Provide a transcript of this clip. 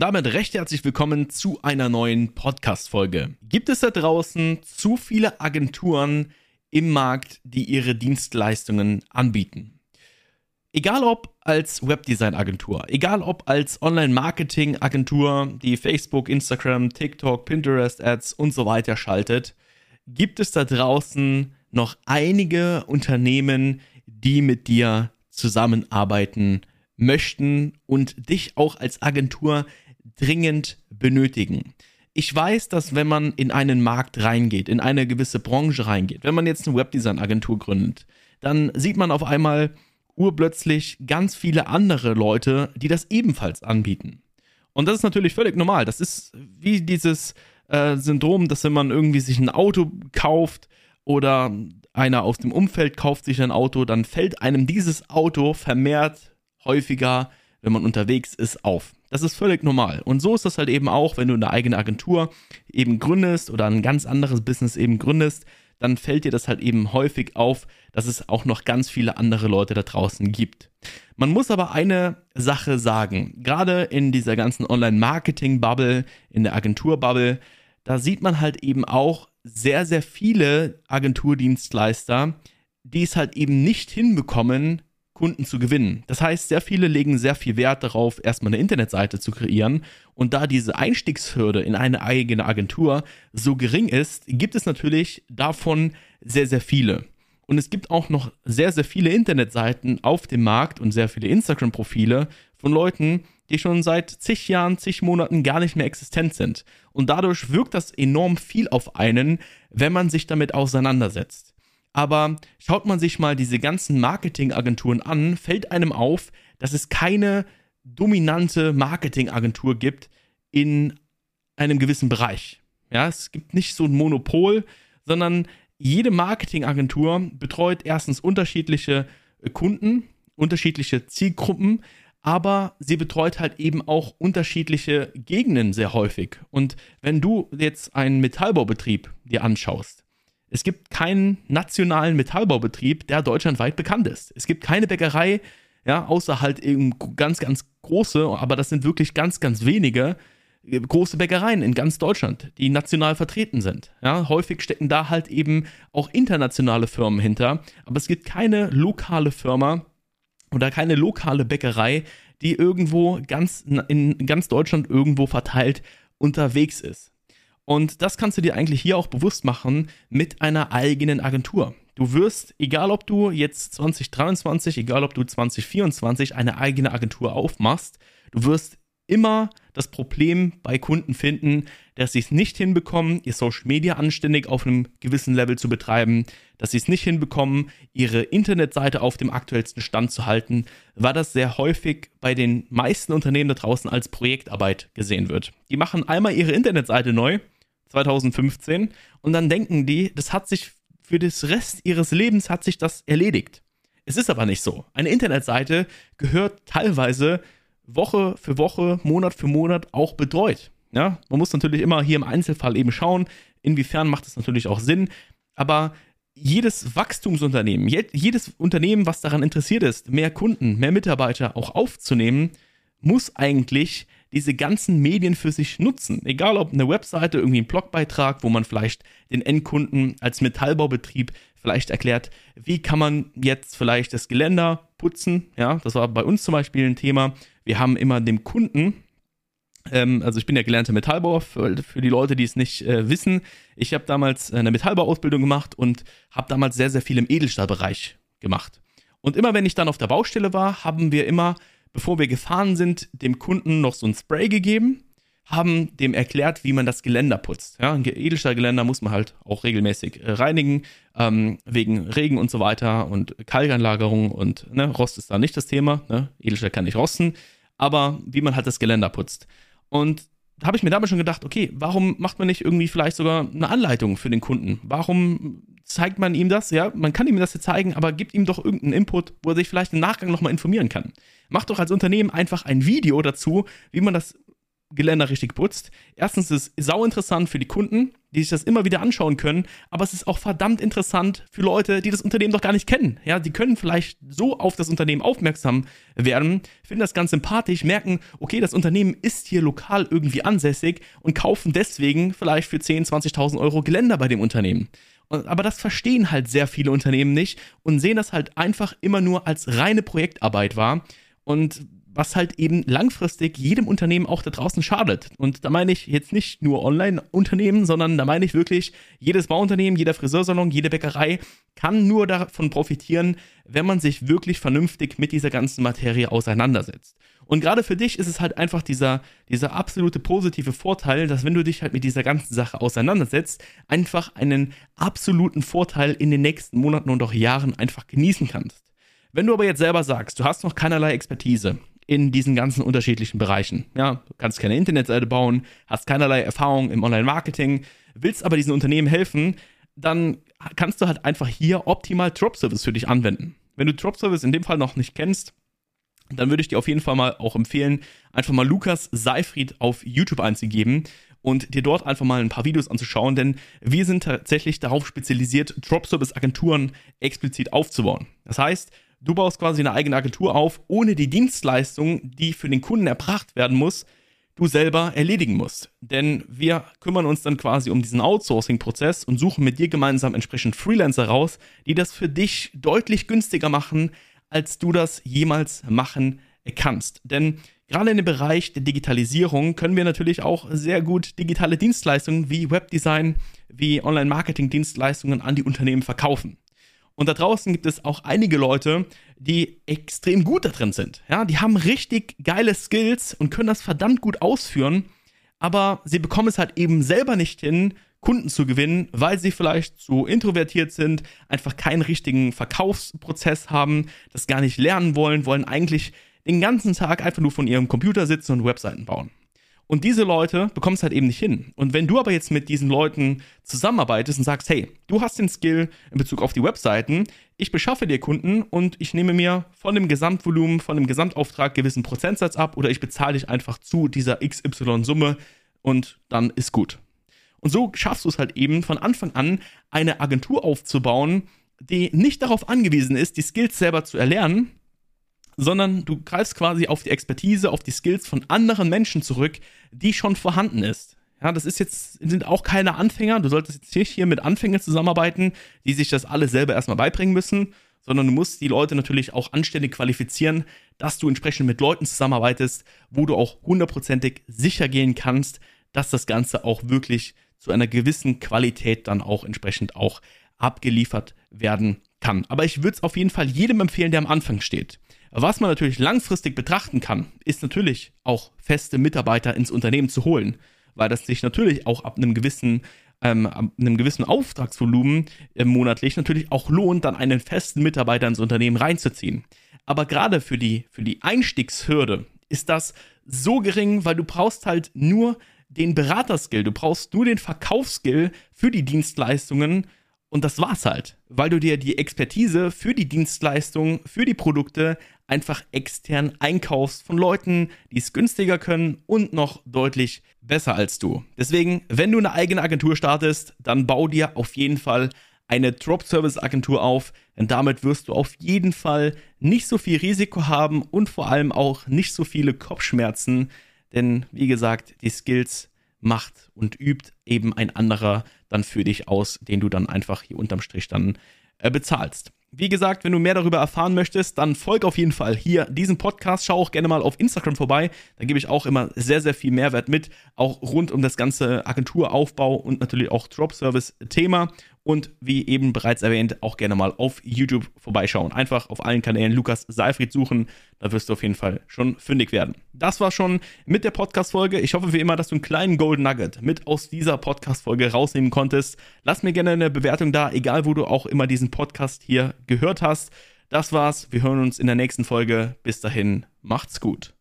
Und damit recht herzlich willkommen zu einer neuen Podcast-Folge. Gibt es da draußen zu viele Agenturen im Markt, die ihre Dienstleistungen anbieten? Egal ob als Webdesign-Agentur, egal ob als Online-Marketing-Agentur, die Facebook, Instagram, TikTok, Pinterest-Ads und so weiter schaltet, gibt es da draußen noch einige Unternehmen, die mit dir zusammenarbeiten möchten und dich auch als Agentur dringend benötigen. Ich weiß, dass wenn man in einen Markt reingeht, in eine gewisse Branche reingeht, wenn man jetzt eine Webdesign-Agentur gründet, dann sieht man auf einmal, urplötzlich ganz viele andere Leute, die das ebenfalls anbieten. Und das ist natürlich völlig normal. Das ist wie dieses äh, Syndrom, dass wenn man irgendwie sich ein Auto kauft oder einer aus dem Umfeld kauft sich ein Auto, dann fällt einem dieses Auto vermehrt häufiger, wenn man unterwegs ist, auf. Das ist völlig normal. Und so ist das halt eben auch, wenn du eine eigene Agentur eben gründest oder ein ganz anderes Business eben gründest, dann fällt dir das halt eben häufig auf, dass es auch noch ganz viele andere Leute da draußen gibt. Man muss aber eine Sache sagen, gerade in dieser ganzen Online-Marketing-Bubble, in der Agentur-Bubble, da sieht man halt eben auch sehr, sehr viele Agenturdienstleister, die es halt eben nicht hinbekommen, Kunden zu gewinnen. Das heißt, sehr viele legen sehr viel Wert darauf, erstmal eine Internetseite zu kreieren. Und da diese Einstiegshürde in eine eigene Agentur so gering ist, gibt es natürlich davon sehr, sehr viele. Und es gibt auch noch sehr, sehr viele Internetseiten auf dem Markt und sehr viele Instagram-Profile von Leuten, die schon seit zig Jahren, zig Monaten gar nicht mehr existent sind. Und dadurch wirkt das enorm viel auf einen, wenn man sich damit auseinandersetzt. Aber schaut man sich mal diese ganzen Marketingagenturen an, fällt einem auf, dass es keine dominante Marketingagentur gibt in einem gewissen Bereich. Ja, es gibt nicht so ein Monopol, sondern jede Marketingagentur betreut erstens unterschiedliche äh, Kunden, unterschiedliche Zielgruppen, aber sie betreut halt eben auch unterschiedliche Gegenden sehr häufig. Und wenn du jetzt einen Metallbaubetrieb dir anschaust, es gibt keinen nationalen Metallbaubetrieb, der deutschlandweit bekannt ist. Es gibt keine Bäckerei, ja, außer halt eben ganz, ganz große, aber das sind wirklich ganz, ganz wenige äh, große Bäckereien in ganz Deutschland, die national vertreten sind. Ja, häufig stecken da halt eben auch internationale Firmen hinter, aber es gibt keine lokale Firma oder keine lokale Bäckerei, die irgendwo ganz in ganz Deutschland irgendwo verteilt unterwegs ist. Und das kannst du dir eigentlich hier auch bewusst machen mit einer eigenen Agentur. Du wirst, egal ob du jetzt 2023, egal ob du 2024 eine eigene Agentur aufmachst, du wirst immer das Problem bei Kunden finden, dass sie es nicht hinbekommen, ihr Social Media anständig auf einem gewissen Level zu betreiben, dass sie es nicht hinbekommen, ihre Internetseite auf dem aktuellsten Stand zu halten, weil das sehr häufig bei den meisten Unternehmen da draußen als Projektarbeit gesehen wird. Die machen einmal ihre Internetseite neu, 2015 und dann denken die, das hat sich für das Rest ihres Lebens hat sich das erledigt. Es ist aber nicht so. Eine Internetseite gehört teilweise Woche für Woche, Monat für Monat auch betreut. Ja, man muss natürlich immer hier im Einzelfall eben schauen, inwiefern macht es natürlich auch Sinn. Aber jedes Wachstumsunternehmen, jedes Unternehmen, was daran interessiert ist, mehr Kunden, mehr Mitarbeiter auch aufzunehmen, muss eigentlich diese ganzen Medien für sich nutzen. Egal ob eine Webseite, irgendwie ein Blogbeitrag, wo man vielleicht den Endkunden als Metallbaubetrieb vielleicht erklärt, wie kann man jetzt vielleicht das Geländer putzen. Ja, das war bei uns zum Beispiel ein Thema. Wir haben immer dem Kunden, ähm, also ich bin ja gelernter Metallbauer, für, für die Leute, die es nicht äh, wissen. Ich habe damals eine Metallbauausbildung gemacht und habe damals sehr, sehr viel im Edelstahlbereich gemacht. Und immer wenn ich dann auf der Baustelle war, haben wir immer bevor wir gefahren sind, dem Kunden noch so ein Spray gegeben, haben dem erklärt, wie man das Geländer putzt. Ja, ein Edelstahlgeländer muss man halt auch regelmäßig äh, reinigen, ähm, wegen Regen und so weiter und Kalkanlagerung und ne, Rost ist da nicht das Thema. Ne? Edelstahl kann nicht rosten, aber wie man halt das Geländer putzt. Und habe ich mir damals schon gedacht, okay, warum macht man nicht irgendwie vielleicht sogar eine Anleitung für den Kunden? Warum zeigt man ihm das? Ja, man kann ihm das ja zeigen, aber gibt ihm doch irgendeinen Input, wo er sich vielleicht im Nachgang nochmal informieren kann. Macht doch als Unternehmen einfach ein Video dazu, wie man das Geländer richtig putzt. Erstens ist es sau interessant für die Kunden, die sich das immer wieder anschauen können, aber es ist auch verdammt interessant für Leute, die das Unternehmen doch gar nicht kennen. Ja, die können vielleicht so auf das Unternehmen aufmerksam werden, finden das ganz sympathisch, merken, okay, das Unternehmen ist hier lokal irgendwie ansässig und kaufen deswegen vielleicht für 10, 20.000 Euro Geländer bei dem Unternehmen. Aber das verstehen halt sehr viele Unternehmen nicht und sehen das halt einfach immer nur als reine Projektarbeit wahr. Und was halt eben langfristig jedem Unternehmen auch da draußen schadet. Und da meine ich jetzt nicht nur Online-Unternehmen, sondern da meine ich wirklich, jedes Bauunternehmen, jeder Friseursalon, jede Bäckerei kann nur davon profitieren, wenn man sich wirklich vernünftig mit dieser ganzen Materie auseinandersetzt. Und gerade für dich ist es halt einfach dieser, dieser absolute positive Vorteil, dass wenn du dich halt mit dieser ganzen Sache auseinandersetzt, einfach einen absoluten Vorteil in den nächsten Monaten und auch Jahren einfach genießen kannst. Wenn du aber jetzt selber sagst, du hast noch keinerlei Expertise, in diesen ganzen unterschiedlichen Bereichen. Ja, du kannst keine Internetseite bauen, hast keinerlei Erfahrung im Online-Marketing, willst aber diesen Unternehmen helfen, dann kannst du halt einfach hier optimal Drop Service für dich anwenden. Wenn du Drop Service in dem Fall noch nicht kennst, dann würde ich dir auf jeden Fall mal auch empfehlen, einfach mal Lukas Seifried auf YouTube einzugeben und dir dort einfach mal ein paar Videos anzuschauen, denn wir sind tatsächlich darauf spezialisiert, Drop Service Agenturen explizit aufzubauen. Das heißt, Du baust quasi eine eigene Agentur auf, ohne die Dienstleistung, die für den Kunden erbracht werden muss, du selber erledigen musst. Denn wir kümmern uns dann quasi um diesen Outsourcing-Prozess und suchen mit dir gemeinsam entsprechend Freelancer raus, die das für dich deutlich günstiger machen, als du das jemals machen kannst. Denn gerade in dem Bereich der Digitalisierung können wir natürlich auch sehr gut digitale Dienstleistungen wie Webdesign, wie Online-Marketing-Dienstleistungen an die Unternehmen verkaufen. Und da draußen gibt es auch einige Leute, die extrem gut da drin sind. Ja, die haben richtig geile Skills und können das verdammt gut ausführen, aber sie bekommen es halt eben selber nicht hin, Kunden zu gewinnen, weil sie vielleicht zu introvertiert sind, einfach keinen richtigen Verkaufsprozess haben, das gar nicht lernen wollen, wollen eigentlich den ganzen Tag einfach nur von ihrem Computer sitzen und Webseiten bauen. Und diese Leute bekommen es halt eben nicht hin. Und wenn du aber jetzt mit diesen Leuten zusammenarbeitest und sagst, hey, du hast den Skill in Bezug auf die Webseiten, ich beschaffe dir Kunden und ich nehme mir von dem Gesamtvolumen, von dem Gesamtauftrag gewissen Prozentsatz ab oder ich bezahle dich einfach zu dieser XY-Summe und dann ist gut. Und so schaffst du es halt eben von Anfang an, eine Agentur aufzubauen, die nicht darauf angewiesen ist, die Skills selber zu erlernen, sondern du greifst quasi auf die Expertise, auf die Skills von anderen Menschen zurück, die schon vorhanden ist. Ja, das ist jetzt, sind auch keine Anfänger. Du solltest jetzt nicht hier mit Anfängern zusammenarbeiten, die sich das alle selber erstmal beibringen müssen, sondern du musst die Leute natürlich auch anständig qualifizieren, dass du entsprechend mit Leuten zusammenarbeitest, wo du auch hundertprozentig sicher gehen kannst, dass das Ganze auch wirklich zu einer gewissen Qualität dann auch entsprechend auch abgeliefert werden kann. Aber ich würde es auf jeden Fall jedem empfehlen, der am Anfang steht. Was man natürlich langfristig betrachten kann, ist natürlich auch feste Mitarbeiter ins Unternehmen zu holen, weil das sich natürlich auch ab einem gewissen ähm, einem gewissen Auftragsvolumen äh, monatlich natürlich auch lohnt, dann einen festen Mitarbeiter ins Unternehmen reinzuziehen. Aber gerade für die, für die Einstiegshürde ist das so gering, weil du brauchst halt nur den Beraterskill, du brauchst nur den Verkaufsskill für die Dienstleistungen und das war's halt, weil du dir die Expertise für die Dienstleistung, für die Produkte einfach extern einkaufst von Leuten, die es günstiger können und noch deutlich besser als du. Deswegen, wenn du eine eigene Agentur startest, dann bau dir auf jeden Fall eine Drop-Service-Agentur auf, denn damit wirst du auf jeden Fall nicht so viel Risiko haben und vor allem auch nicht so viele Kopfschmerzen, denn wie gesagt, die Skills macht und übt eben ein anderer dann für dich aus, den du dann einfach hier unterm Strich dann äh, bezahlst. Wie gesagt, wenn du mehr darüber erfahren möchtest, dann folg auf jeden Fall hier diesem Podcast. Schau auch gerne mal auf Instagram vorbei. Da gebe ich auch immer sehr, sehr viel Mehrwert mit, auch rund um das ganze Agenturaufbau und natürlich auch Drop-Service-Thema. Und wie eben bereits erwähnt, auch gerne mal auf YouTube vorbeischauen. Einfach auf allen Kanälen Lukas Seifried suchen. Da wirst du auf jeden Fall schon fündig werden. Das war schon mit der Podcast-Folge. Ich hoffe wie immer, dass du einen kleinen Golden Nugget mit aus dieser Podcast-Folge rausnehmen konntest. Lass mir gerne eine Bewertung da, egal wo du auch immer diesen Podcast hier gehört hast. Das war's. Wir hören uns in der nächsten Folge. Bis dahin, macht's gut.